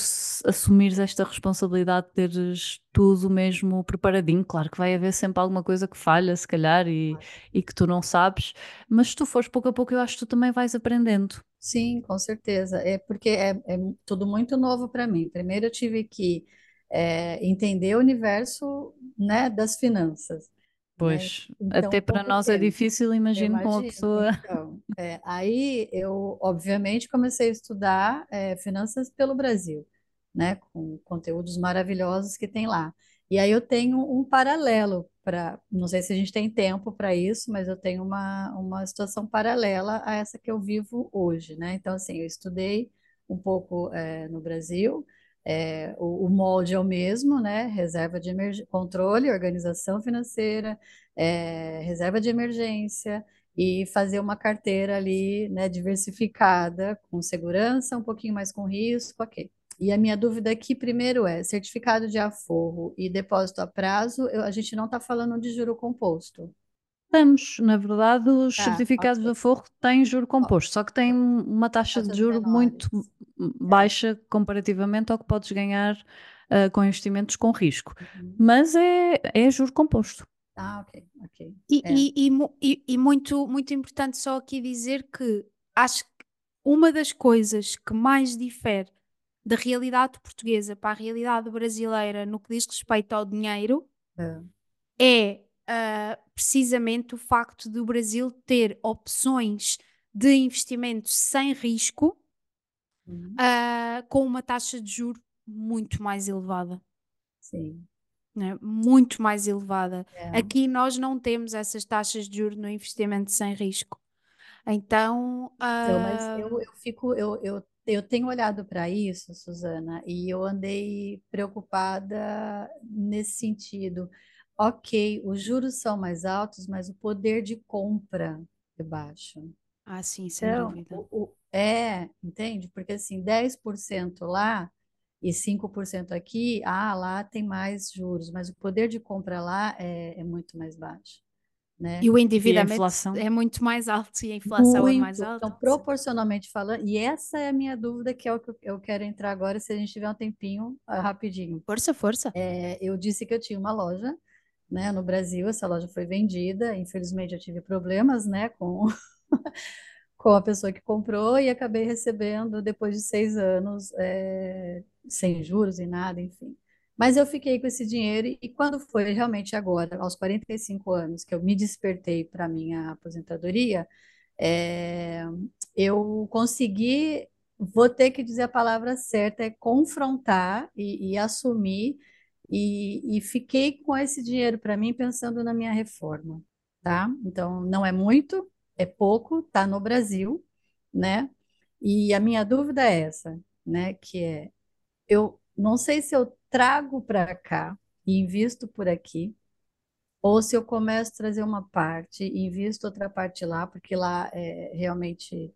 assumires esta responsabilidade de teres tudo mesmo preparadinho. Claro que vai haver sempre alguma coisa que falha, se calhar, e, e que tu não sabes, mas se tu fores pouco a pouco, eu acho que tu também vais aprendendo. Sim, com certeza. É porque é, é tudo muito novo para mim. Primeiro eu tive que é, entender o universo, né, das finanças, né? Pois, Então, até para nós é tempo. difícil, imagino com uma pessoa. Então, é, aí eu, obviamente, comecei a estudar é, finanças pelo Brasil, né, com conteúdos maravilhosos que tem lá. E aí eu tenho um paralelo para, não sei se a gente tem tempo para isso, mas eu tenho uma, uma situação paralela a essa que eu vivo hoje, né? Então, assim, eu estudei um pouco é, no Brasil. É, o, o molde é o mesmo, né? Reserva de controle, organização financeira, é, reserva de emergência e fazer uma carteira ali, né, diversificada, com segurança, um pouquinho mais com risco, ok. E a minha dúvida aqui, primeiro, é certificado de aforro e depósito a prazo, eu- a gente não está falando de juro composto. Estamos, na verdade, os Tá, certificados de aforro têm juro composto, só que têm uma taxa de juro muito menores. baixa comparativamente ao que podes ganhar ah, com investimentos com risco. Uhum. Mas é, é juro composto. Ah, ok, ok. E, É. e- e- e muito, muito importante só aqui dizer que acho que uma das coisas que mais difere da realidade portuguesa para a realidade brasileira no que diz respeito ao dinheiro É. é ah, precisamente o facto do Brasil ter opções de investimento sem risco Uhum. ah, com uma taxa de juro muito mais elevada. Sim. né? Muito mais elevada. É. Aqui nós não temos essas taxas de juros no investimento sem risco. Então, Então, mas ah, eu, eu fico, eu, eu, eu tenho olhado para isso, Suzana, e eu andei preocupada nesse sentido. Ok, os juros são mais altos, mas o poder de compra é baixo. ah, sim, sem Então, dúvida. o, o- é, entende? Porque assim, 10% lá e 5% aqui, ah, lá tem mais juros, mas o poder de compra lá é, é muito mais baixo, né? E o endividamento inflação? é muito mais alto e a inflação é mais Muito. alta. Então, proporcionalmente falando, e essa é a minha dúvida, que é o que eu- eu quero entrar agora, se a gente tiver um tempinho, ah, rapidinho. Força, força. É, eu disse que eu tinha uma loja, né, no Brasil, essa loja foi vendida, infelizmente eu tive problemas, né, com, com a pessoa que comprou e acabei recebendo depois de seis anos, é, sem juros e nada, enfim. Mas eu fiquei com esse dinheiro e quando foi realmente agora, aos 45 anos, que eu me despertei para minha aposentadoria, é, eu consegui, vou ter que dizer a palavra certa, é confrontar e, e assumir, e, e fiquei com esse dinheiro para mim pensando na minha reforma, tá? Então, não é muito, é pouco, tá no Brasil, né? E a minha dúvida é essa, né? Que é, eu não sei se eu trago para cá e invisto por aqui, ou se eu começo a trazer uma parte e invisto outra parte lá, porque lá é realmente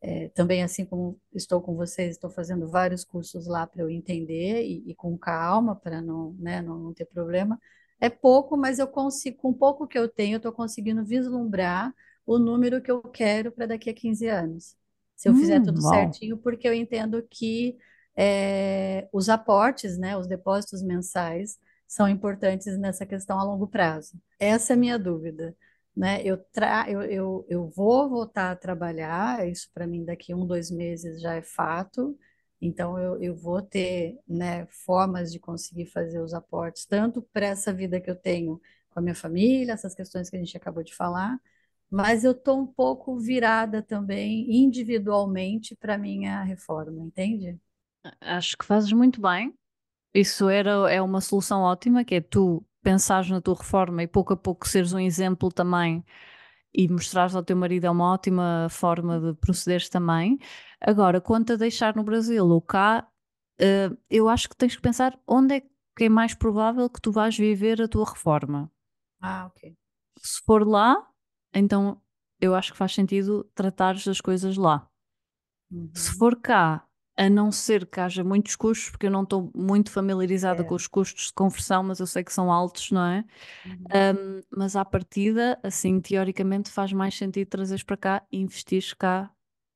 é, também assim como estou com vocês, estou fazendo vários cursos lá para eu entender e, e com calma para não, né, não, não ter problema. É pouco, mas eu consigo, com pouco que eu tenho, eu estou conseguindo vislumbrar o número que eu quero para daqui a 15 anos. Se eu fizer Hum, tudo uau. certinho, porque eu entendo que é, os aportes, né, os depósitos mensais, são importantes nessa questão a longo prazo. Essa é a minha dúvida né? Eu, tra eu, eu, eu vou voltar a trabalhar, isso para mim daqui um, dois meses já é fato, então eu, eu vou ter, né, formas de conseguir fazer os aportes, tanto para essa vida que eu tenho com a minha família, essas questões que a gente acabou de falar, mas eu estou um pouco virada também individualmente para minha reforma, entende? Acho que fazes muito bem. Isso era, é uma solução ótima, que é tu pensares na tua reforma e pouco a pouco seres um exemplo também e mostrares ao teu marido é uma ótima forma de procederes também. Agora, quanto a deixar no Brasil ou cá, eh, eu acho que tens que pensar onde é que é mais provável que tu vais viver a tua reforma. Ah, ok. Se for lá, então eu acho que faz sentido tratares as coisas lá. Uhum. Se for cá, a não ser que haja muitos custos, porque eu não estou muito familiarizada É. com os custos de conversão, mas eu sei que são altos, não é? Uhum. Um, mas à partida, assim, teoricamente faz mais sentido trazeres para cá e investires cá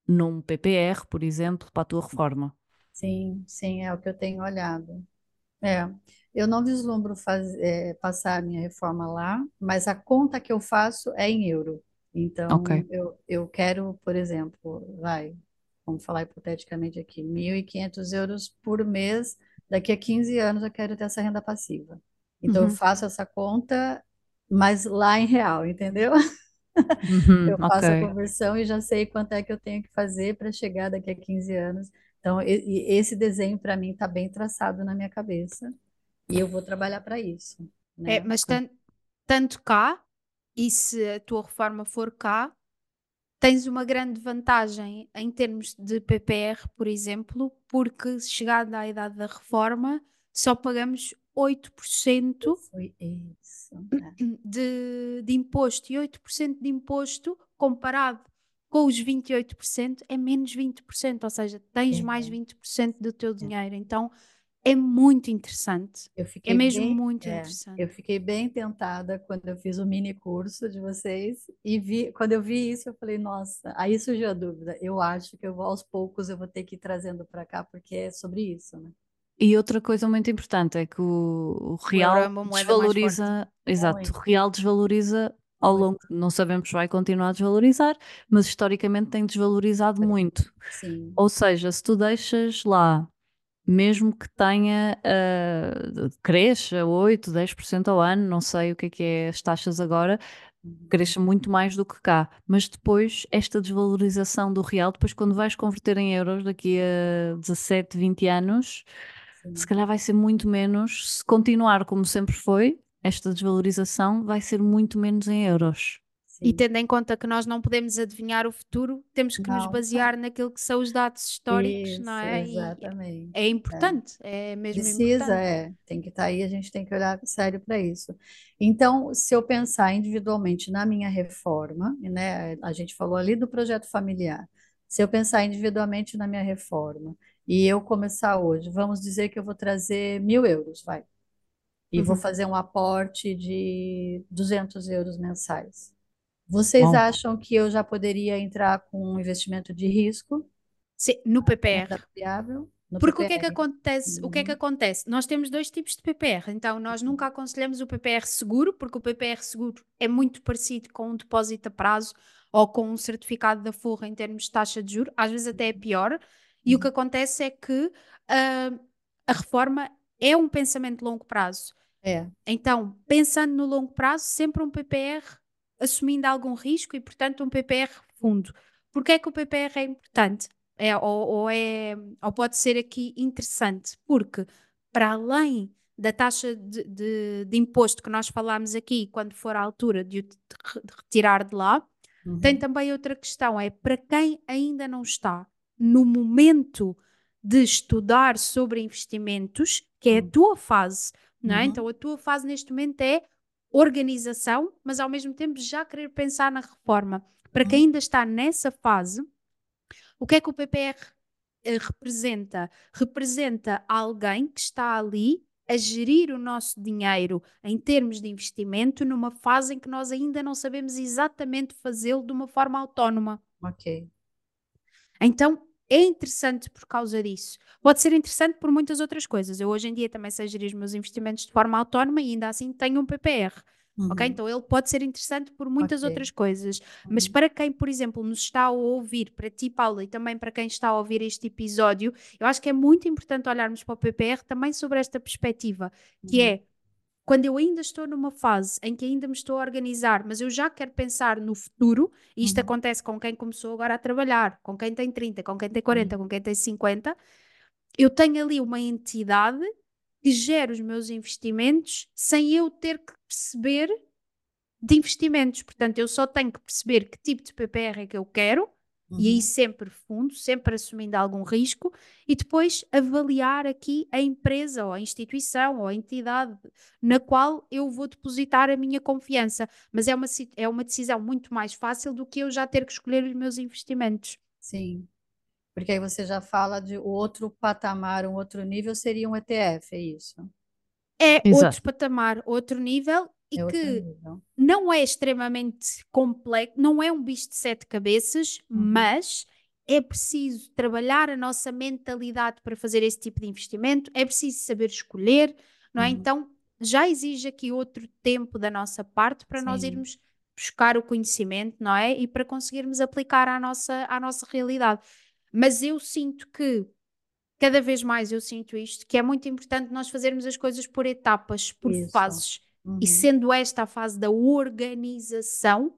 num PPR, por exemplo, para a tua reforma. Sim, sim, é o que eu tenho olhado. É, eu não vislumbro faz, é, passar a minha reforma lá, mas a conta que eu faço é em euro. Então, Ok. eu, eu quero, por exemplo, vai, vamos falar hipoteticamente aqui, 1.500 euros por mês, daqui a 15 anos eu quero ter essa renda passiva. Então, eu Uhum. faço essa conta, mas lá em real, entendeu? Uhum, Eu faço a ok. conversão e já sei quanto é que eu tenho que fazer para chegar daqui a 15 anos. Então, e- e esse desenho para mim está bem traçado na minha cabeça e eu vou trabalhar para isso, É, né? mas tan- tanto cá, e se a tua reforma for cá, tens uma grande vantagem em termos de PPR, por exemplo, porque chegada à idade da reforma, só pagamos 8% Foi isso. né? de, de imposto e 8% de imposto comparado com os 28% é menos 20%, ou seja, tens É. mais 20% do teu dinheiro. Então é muito interessante. Eu É fiquei mesmo bem, muito é, interessante. eu fiquei bem tentada quando eu fiz o mini curso de vocês e vi, quando eu vi isso, eu falei, nossa, aí surgiu a dúvida. Eu acho que eu vou aos poucos eu vou ter que ir trazendo para cá porque é sobre isso, né? E outra coisa muito importante é que o, o real é desvaloriza, exato, Muito. o real desvaloriza ao longo, não sabemos se vai continuar a desvalorizar, mas historicamente tem desvalorizado muito. Sim, Ou seja, se tu deixas lá, mesmo que tenha, ah, cresça 8, 10% ao ano, não sei o que é que é as taxas agora, Uhum. cresça muito mais do que cá. Mas depois, esta desvalorização do real, depois quando vais converter em euros daqui a 17, 20 anos, sim, se calhar vai ser muito menos, se continuar como sempre foi, esta desvalorização vai ser muito menos em euros. E tendo em conta que nós não podemos adivinhar o futuro, temos que nos Não. basear naquilo que são os dados históricos, não Isso, é? E exatamente. é importante, é mesmo Precisa, importante. é. Tem que estar aí, a gente tem que olhar sério para isso. Então, se eu pensar individualmente na minha reforma, né, a gente falou ali do projeto familiar. Se eu pensar individualmente na minha reforma e eu começar hoje, vamos dizer que eu vou trazer mil euros, vai, e vou Uhum. fazer um aporte de 200 euros mensais. Vocês Bom. acham que eu já poderia entrar com um investimento de risco, Sim, no PPR. variável, no Porque o que é que PPR? acontece? O que é que Uhum. acontece? Nós temos dois tipos de PPR, então nós nunca aconselhamos o PPR seguro, porque o PPR seguro é muito parecido com um depósito a prazo ou com um certificado da Forra em termos de taxa de juros, às vezes até é pior. E o que acontece é que ah, a reforma é um pensamento de longo prazo. É, Então, pensando no longo prazo, sempre um PPR assumindo algum risco e, portanto, um PPR fundo. Porquê é que o PPR é importante? É, ou, ou é, ou pode ser aqui interessante? Porque, para além da taxa de, de- de imposto que nós falámos aqui, quando for a altura de o retirar de lá, uhum. tem também outra questão: é para quem ainda não está no momento de estudar sobre investimentos, que é a Hum. tua fase, não é? Uhum. Então a tua fase neste momento é organização, mas ao mesmo tempo já querer pensar na reforma. Para quem Uhum. ainda está nessa fase, o que é que o PPR eh, representa? Representa alguém que está ali a gerir o nosso dinheiro em termos de investimento numa fase em que nós ainda não sabemos exatamente fazê-lo de uma forma autónoma. Ok. Então é interessante por causa disso. Pode ser interessante por muitas outras coisas. Eu hoje em dia também sei gerir os meus investimentos de forma autónoma e ainda assim tenho um PPR. Ok? Uhum. Então ele pode ser interessante por muitas Ok. outras coisas. Mas Uhum. para quem, por exemplo, nos está a ouvir, para ti, Paula, e também para quem está a ouvir este episódio, eu acho que é muito importante olharmos para o PPR também sobre esta perspectiva, que Uhum. é quando eu ainda estou numa fase em que ainda me estou a organizar, mas eu já quero pensar no futuro, e isto Uhum. acontece com quem começou agora a trabalhar, com quem tem 30, com quem tem 40, Uhum. com quem tem 50, eu tenho ali uma entidade que gera os meus investimentos sem eu ter que perceber de investimentos. Portanto, eu só tenho que perceber que tipo de PPR é que eu quero, e aí Uhum. sempre fundo, sempre assumindo algum risco, e depois avaliar aqui a empresa ou a instituição ou a entidade na qual eu vou depositar a minha confiança. Mas é uma, é uma decisão muito mais fácil do que eu já ter que escolher os meus investimentos. Sim. Porque aí você já fala de outro patamar, um outro nível, seria um ETF, é isso? É Exato. outro patamar, outro nível e É que não é extremamente complexo, não é um bicho de sete cabeças, Uhum. mas é preciso trabalhar a nossa mentalidade para fazer esse tipo de investimento, é preciso saber escolher, não é? Uhum. Então já exige aqui outro tempo da nossa parte para nós Sim. irmos buscar o conhecimento, não é? E para conseguirmos aplicar à nossa, à nossa realidade. Mas eu sinto que cada vez mais eu sinto isto, que é muito importante nós fazermos as coisas por etapas, por Isso. fases. Uhum. E sendo esta a fase da organização,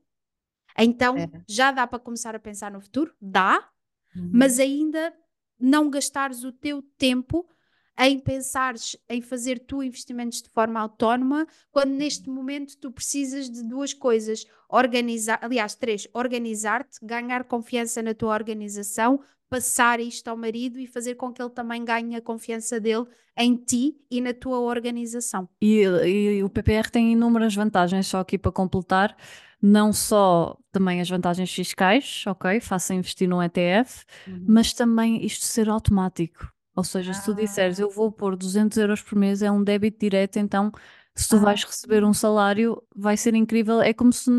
então É. já dá para começar a pensar no futuro? Dá, Uhum. mas ainda não gastares o teu tempo em pensares em fazer tu investimentos de forma autónoma, quando neste momento tu precisas de duas coisas: organizar, aliás, três, organizar-te, ganhar confiança na tua organização, passar isto ao marido e fazer com que ele também ganhe a confiança dele em ti e na tua organização. E, e o PPR tem inúmeras vantagens, só aqui para completar, não só também as vantagens fiscais, ok, faça investir num ETF, Uhum. mas também isto ser automático. Ou seja, se tu disseres Ah. eu vou pôr 200 euros por mês, é um débito direto, então se tu Ah. vais receber um salário, vai ser incrível. É como se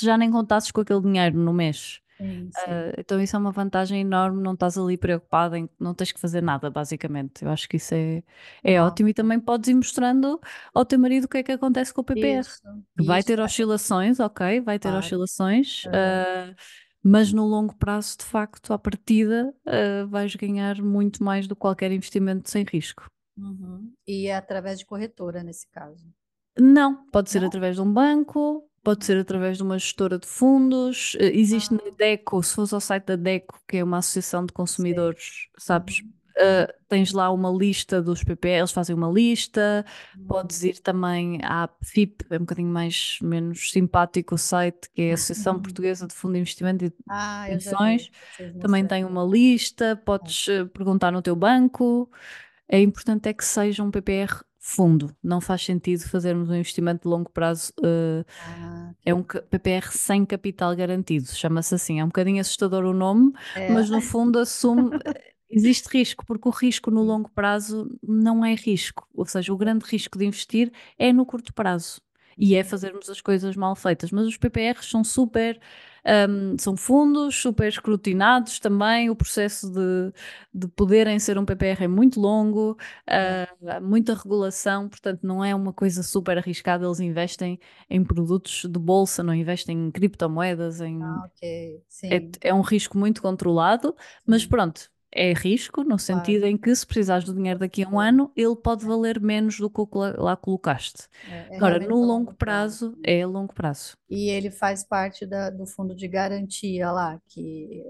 já nem contasses com aquele dinheiro no mês. Sim, sim. Ah, então isso é uma vantagem enorme, não estás ali preocupada em não tens que fazer nada, basicamente. Eu acho que isso é, é ótimo e também podes ir mostrando ao teu marido o que é que acontece com o PPR. Isso, Que vai isso. ter oscilações, ok, vai ter Claro. oscilações, ah, mas no longo prazo, de facto, à partida, ah, vais ganhar muito mais do que qualquer investimento sem risco. Uhum. E é através de corretora, nesse caso. Não, pode ser Não? através de um banco, pode ser através de uma gestora de fundos. eh, Existe na Ah. DECO, se fores ao site da DECO, que é uma associação de consumidores, sabes? Uhum. eh, tens lá uma lista dos PPR, eles fazem uma lista. Uhum. Podes ir também à FIP, é um bocadinho mais menos simpático o site, que é a Associação Portuguesa de Fundo de Investimento e Ah, Pensões. Também tem uma lista, podes eh, perguntar no teu banco. É importante é que seja um PPR fundo. Não faz sentido fazermos um investimento de longo prazo. eh, Ah, é um PPR sem capital garantido, chama-se assim. É um bocadinho assustador o nome, é. mas no fundo assume. Existe risco, porque o risco no longo prazo não é risco. Ou seja, o grande risco de investir é no curto prazo. E é fazermos as coisas mal feitas. Mas os PPRs são super. hum, são fundos, super escrutinados também. O processo de, de poderem ser um PPR é muito longo, há muita regulação, portanto, não é uma coisa super arriscada. Eles investem em produtos de bolsa, não investem em criptomoedas, em, Ah, ok. é, é um risco muito controlado, mas pronto, é risco no sentido em que se precisares do dinheiro daqui a um ano, ele pode valer menos do que o que lá, colocaste. É, é Agora, no longo prazo. é longo prazo. E ele faz parte da- do fundo de garantia lá, que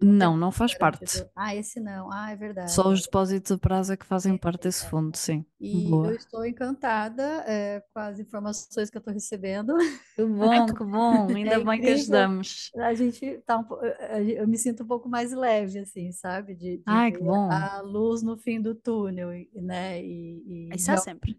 não Não, faz parte. garantido. Ah, esse não. Ah, é verdade. Só os depósitos a prazo é que fazem É, parte desse é. fundo, sim. E eu Boa. estou encantada é, com as informações que eu estou recebendo. Que bom, que bom. Ainda É bem que ajudamos. A gente tá um, po- a gen- eu me sinto um pouco mais leve, assim, sabe? De, de Ai, que bom. a luz no fim do túnel, né? E, e Isso há sempre.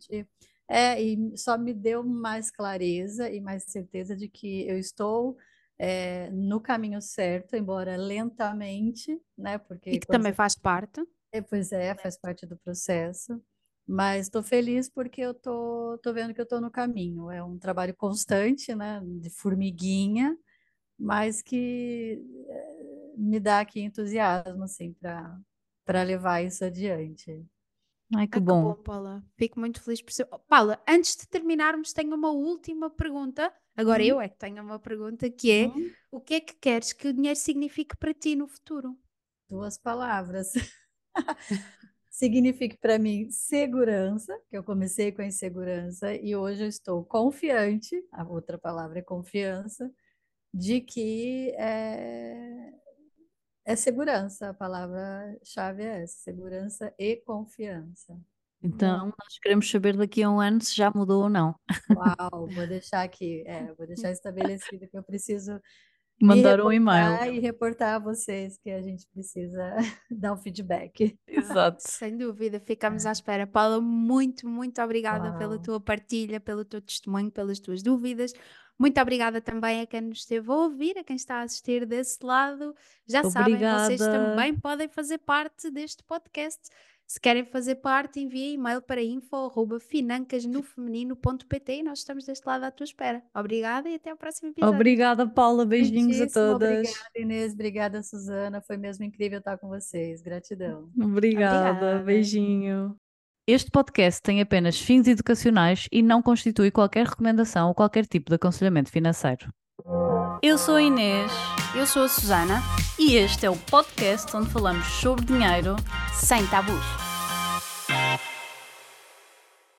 é, e só me deu mais clareza e mais certeza de que eu estou é, no caminho certo, embora lentamente, né? Porque E que também você faz parte. é, pois é, faz parte do processo. Mas estou feliz porque eu tô, tô vendo que eu estou no caminho. É um trabalho constante, né? De formiguinha, mas que eh, me dá aqui entusiasmo, assim, para para levar isso adiante. Ai, que Ah, que bom. bom, Paula. Fico muito feliz por ser. Paula, antes de terminarmos, tenho uma última pergunta. Agora Hum, eu é que tenho uma pergunta que é: hum, o que é que queres que o dinheiro signifique para ti no futuro? duas palavras. Significa para mim segurança, que eu comecei com a insegurança e hoje eu estou confiante, a outra palavra é confiança, de que é, é segurança, a palavra-chave é essa, segurança e confiança. Então, nós queremos saber daqui a um ano se já mudou ou não. Uau, vou deixar aqui, é, vou deixar estabelecido que eu preciso Mandar um e-mail. e reportar a vocês que a gente precisa dar um feedback. Exato. Sem dúvida, ficamos à espera. Paula, muito, muito obrigada pela Uau. tua partilha, pelo teu testemunho, pelas tuas dúvidas. Muito obrigada também a quem nos esteve a ouvir, a quem está a assistir desse lado. Já sabem, vocês Obrigada. também podem fazer parte deste podcast. Se querem fazer parte, enviem e-mail para info.financasnofeminino.pt e nós estamos deste lado à tua espera. Obrigada e até ao próximo episódio. Obrigada, Paula. Beijinhos a todas. Obrigada, Inês. Obrigada, Suzana. Foi mesmo incrível estar com vocês. Gratidão. Obrigada, Obrigada. beijinho. Este podcast tem apenas fins educacionais e não constitui qualquer recomendação ou qualquer tipo de aconselhamento financeiro. Eu sou a Inês Eu sou a Susana, e este é o podcast onde falamos sobre dinheiro sem tabus.